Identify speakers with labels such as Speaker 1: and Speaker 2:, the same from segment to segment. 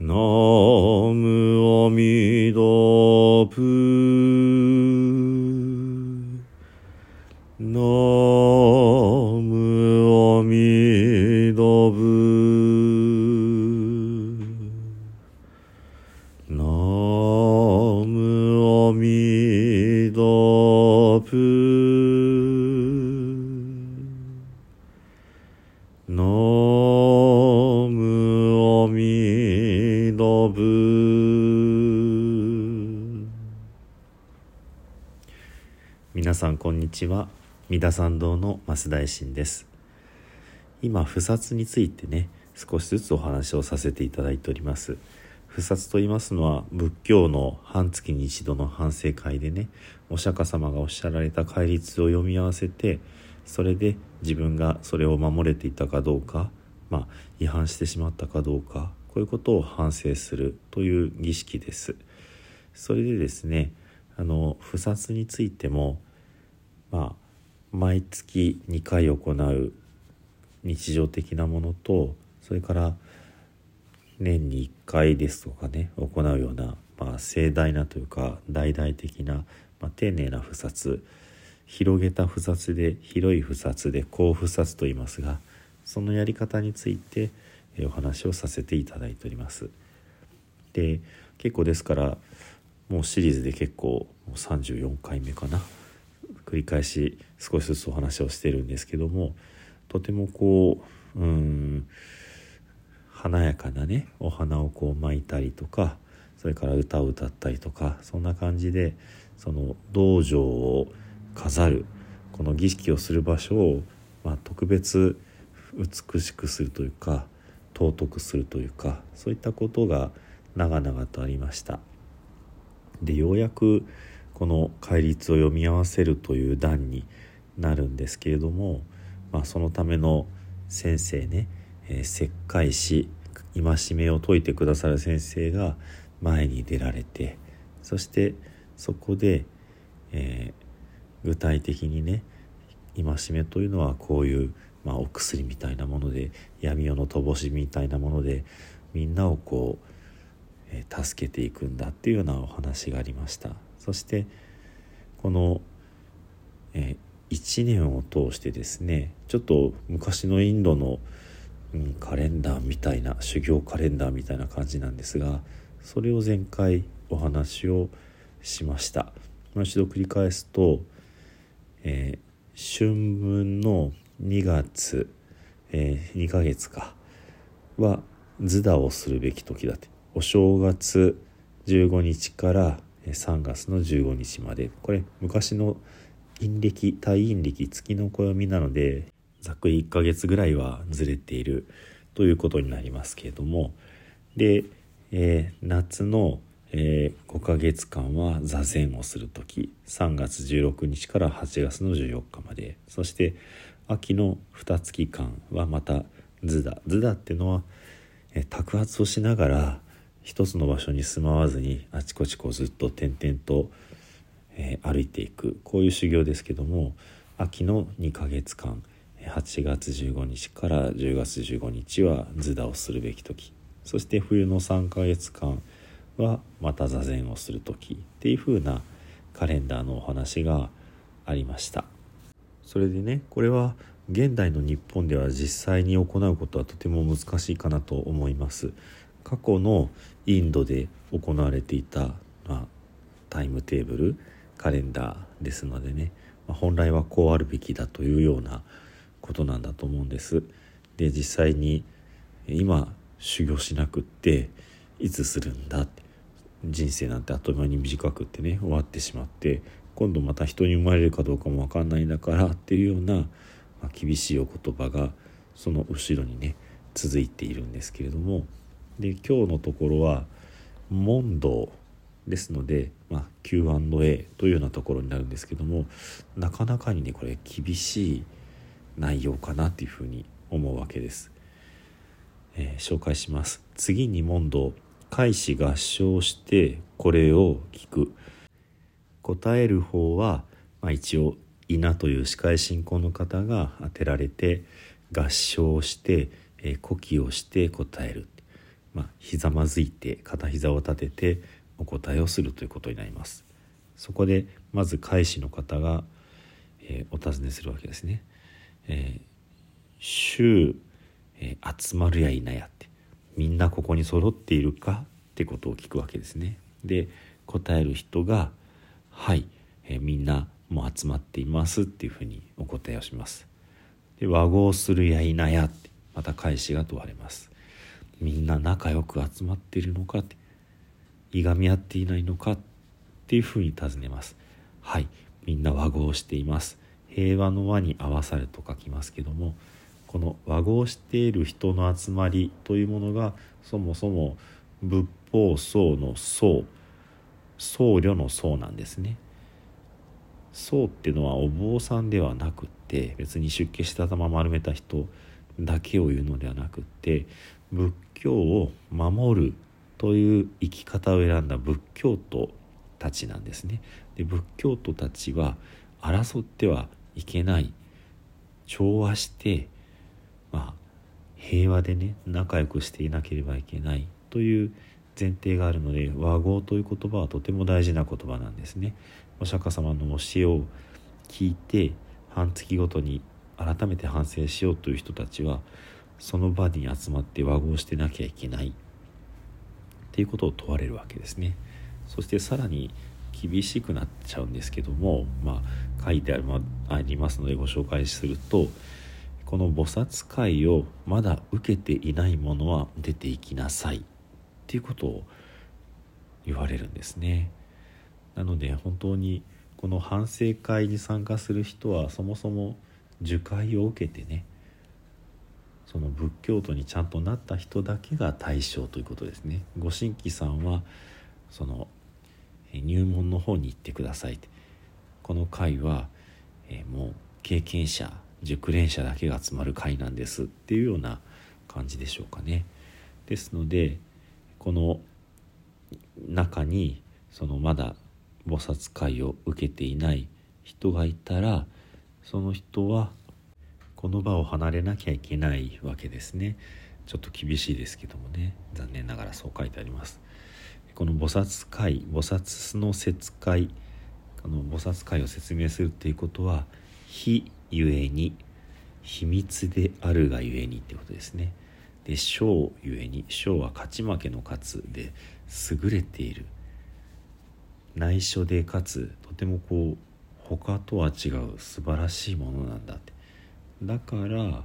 Speaker 1: ナムアミダプナムアミダブナムアミダプナム皆さんこんにちは。三田参道の増大臣です。今不殺についてね少しずつお話をさせていただいております。不殺と言いますのは仏教の半月に一度の反省会でねお釈迦様がおっしゃられた戒律を読み合わせてそれで自分がそれを守れていたかどうか、まあ、違反してしまったかどうかこういうことを反省するという儀式です。それでですねあの不殺についても毎月2回行う日常的なものとそれから年に1回ですとかね行うような、まあ、盛大なというか大々的な、まあ、丁寧な不殺広げた不殺で広い不殺で高不殺と言いますがそのやり方についてお話をさせていただいております。で結構ですからもうシリーズで結構もう34回目かな繰り返し少しずつお話をしてるんですけどもとてもこううん華やかなねお花をこう巻いたりとかそれから歌を歌ったりとかそんな感じでその道場を飾るこの儀式をする場所を、まあ、特別美しくするというか尊くするというかそういったことが長々とありました。でようやくこの戒律を読み合わせるという段になるんですけれども、まあ、そのための先生ね、えー、石灰師戒めを説いてくださる先生が前に出られてそしてそこで、えー、具体的にね戒めというのはこういうまあ、お薬みたいなもので闇夜の乏しみたいなものでみんなをこう、えー、助けていくんだっていうようなお話がありました。そしてこの、えー、1年を通してですねちょっと昔のインドの、うん、カレンダーみたいな修行カレンダーみたいな感じなんですがそれを前回お話をしました。もう一度繰り返すと、えー、春分の2月、えー、2ヶ月かは図打をするべき時だって。お正月15日から3月の15日まで。これ昔の陰暦対陰暦月の暦なのでざっくり1ヶ月ぐらいはずれているということになりますけれども。で、えー、夏の、えー、5ヶ月間は座禅をする時3月16日から8月の14日まで。そして秋の二月間はまた図だ図だっていうのはえ托発をしながら一つの場所に住まわずにあちこちこうずっと点々と、えー、歩いていくこういう修行ですけども秋の2ヶ月間8月15日から10月15日は図だをするべき時そして冬の3ヶ月間はまた座禅をする時っていう風なカレンダーのお話がありました。それでねこれは現代の日本では実際に行うことはとても難しいかなと思います過去のインドで行われていた、まあ、タイムテーブルカレンダーですのでね、まあ、本来はこうあるべきだというようなことなんだと思うんです。で実際に今修行しなくっていつするんだって人生なんてあっという間に短くってね終わってしまって今度また人に生まれるかどうかも分かんないんだからっていうような、まあ、厳しいお言葉がその後ろにね続いているんですけれどもで今日のところは問答ですので、まあ、Q&A というようなところになるんですけどもなかなかにねこれ厳しい内容かなっていうふうに思うわけです。えー、紹介します。次に問答。開始合唱してこれを聞く。答える方は、まあ、一応稲という司会進行の方が当てられて合唱して、えー、呼気をして答える、まあ、ひざまずいて片膝を立ててお答えをするということになります。そこでまず返しの方が、えー、お尋ねするわけですね「えー、週、えー、集まるやいなや」ってみんなここに揃っているか？ってことを聞くわけですね。で答える人が「はい、えー、みんなもう集まっています」っていうふうにお答えをします。で和合するやいなやってまた返しが問われます。みんな仲良く集まっているのかっていがみ合っていないのかっていうふうに尋ねます。はい。みんな和合しています。平和の輪に合わされと書きますけどもこの和合している人の集まりというものがそもそも仏法僧の僧僧侶の僧なんですね。僧っていうのはお坊さんではなくって別に出家した頭丸めた人だけを言うのではなくって仏教を守るという生き方を選んだ仏教徒たちなんですね。で仏教徒たちは争ってはいけない調和して、まあ、平和でね仲良くしていなければいけないという前提があるので和合という言葉はとても大事な言葉なんですね。お釈迦様の教えを聞いて半月ごとに改めて反省しようという人たちはその場に集まって和合してなきゃいけないっていうことを問われるわけですね。そしてさらに厳しくなっちゃうんですけども、まあ、書いてある、まありますのでご紹介するとこの菩薩会をまだ受けていない者は出ていきなさいっていうことを言われるんですね。なので本当にこの反省会に参加する人はそもそも受会を受けてねその仏教徒にちゃんとなった人だけが対象ということですね。ご新規さんはその入門の方に行ってくださいこの会は、えー、もう経験者熟練者だけが集まる会なんですっていうような感じでしょうかね。ですのでこの中にそのまだ菩薩会を受けていない人がいたらその人はこの場を離れなきゃいけないわけですね。ちょっと厳しいですけどもね。残念ながらそう書いてあります。この菩薩会菩薩の説会この菩薩会を説明するっていうことは非ゆえに秘密であるがゆえにってことですね。で小ゆえに小は勝ち負けの勝つで優れている。内緒でかつ。とてもこう他とは違う素晴らしいものなんだって。だから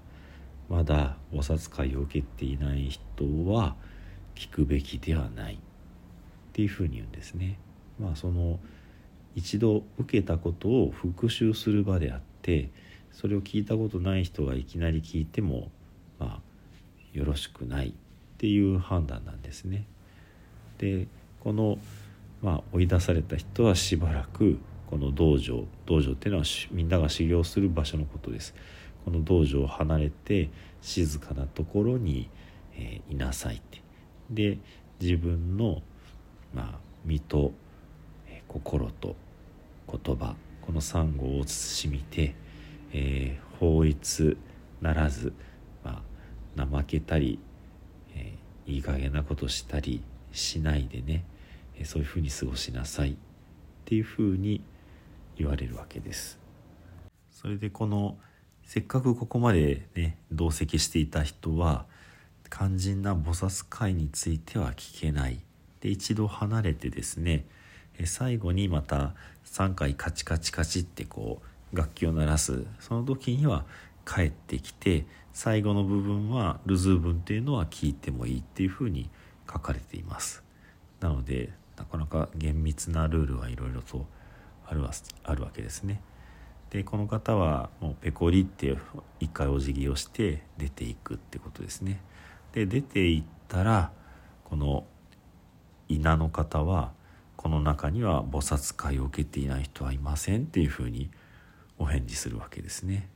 Speaker 1: まだ菩薩会を受けていない人は聞くべきではないっていうふうに言うんですね。まあその一度受けたことを復習する場であってそれを聞いたことない人がいきなり聞いてもまあよろしくないっていう判断なんですね。でこの、まあ、追い出された人はしばらくこの道場道場っていうのはみんなが修行する場所のことです。この道場を離れて静かなところに、えー、いなさいってで自分の、まあ、身と、えー、心と言葉この三語を慎みて、えー、法律ならず、まあ、怠けたり、えー、いい加減なことしたりしないでね、えー、そういうふうに過ごしなさいっていうふうに言われるわけです。それでこのせっかくここまでね同席していた人は肝心な菩薩会については聞けない。で一度離れてですね最後にまた3回カチカチカチってこう楽器を鳴らす。その時には帰ってきて最後の部分はルズー文っていうのは聞いてもいいっていうふうに書かれています。なのでなかなか厳密なルールはいろいろとあるあるわけですね。でこの方はもうペコリって一回お辞儀をして出ていくってことですね。で出ていったらこの稲の方はこの中には菩薩会を受けていない人はいませんっていうふうにお返事するわけですね。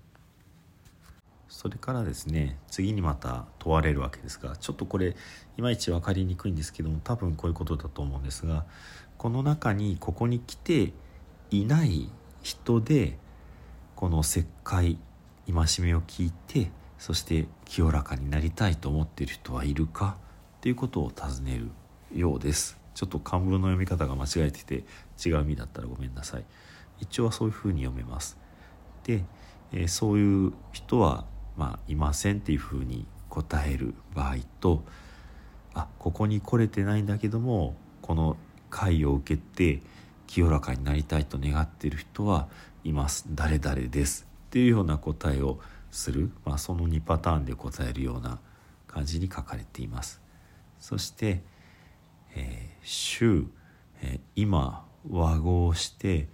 Speaker 1: それからですね次にまた問われるわけですがちょっとこれいまいち分かりにくいんですけども多分こういうことだと思うんですがこの中にここに来ていない人でこの石灰戒めを聞いてそして清らかになりたいと思っている人はいるかっていうことを尋ねるようです。ちょっと漢文の読み方が間違えてて違う意味だったらごめんなさい。一応はそういうふうに読めます。で、えー、そういう人は、まあ、いませんっていうふうに答える場合とあここに来れてないんだけどもこの会を受けて清らかになりたいと願っている人はいます。誰々ですっていうような答えをする、まあ、その2パターンで答えるような感じに書かれています。そして「えー、週、えー、今和合して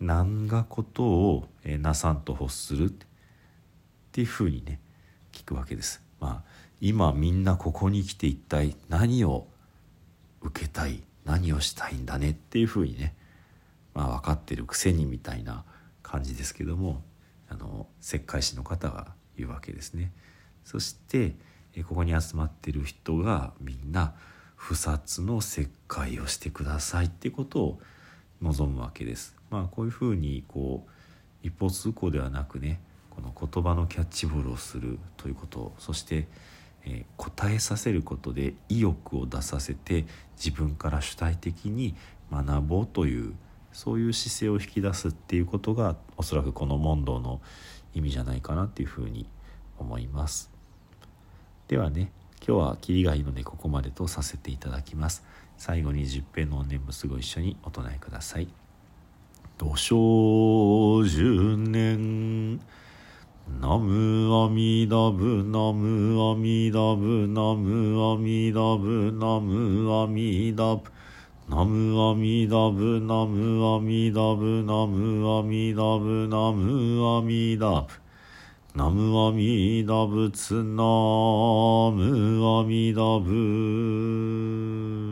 Speaker 1: 何がことを、えー、なさんと欲する」っていうふうにね聞くわけです。まあ今みんなここに来て一体何を受けたい何をしたいんだねっていうふうにね、まあ、分かってるくせにみたいな感じですけどもあの石灰師の方が言うわけですね。そしてここに集まってる人がみんな不殺の石灰をしてくださいってことを望むわけです。まあこういうふうにこう一方通行ではなくねこの言葉のキャッチボールをするということそしてえ答えさせることで意欲を出させて自分から主体的に学ぼうというそういう姿勢を引き出すっていうことがおそらくこの問答の意味じゃないかなっていうふうに思います。ではね今日はキリがいいのでここまでとさせていただきます。最後に十平の念仏ご一緒にお唱えください土生十年ナムアミダブナムアミダブナムアミダブナムアミダブナムアミダブナムアミダブナムアミダブナムアミダブ。ナムアミダブツナムアミダブ。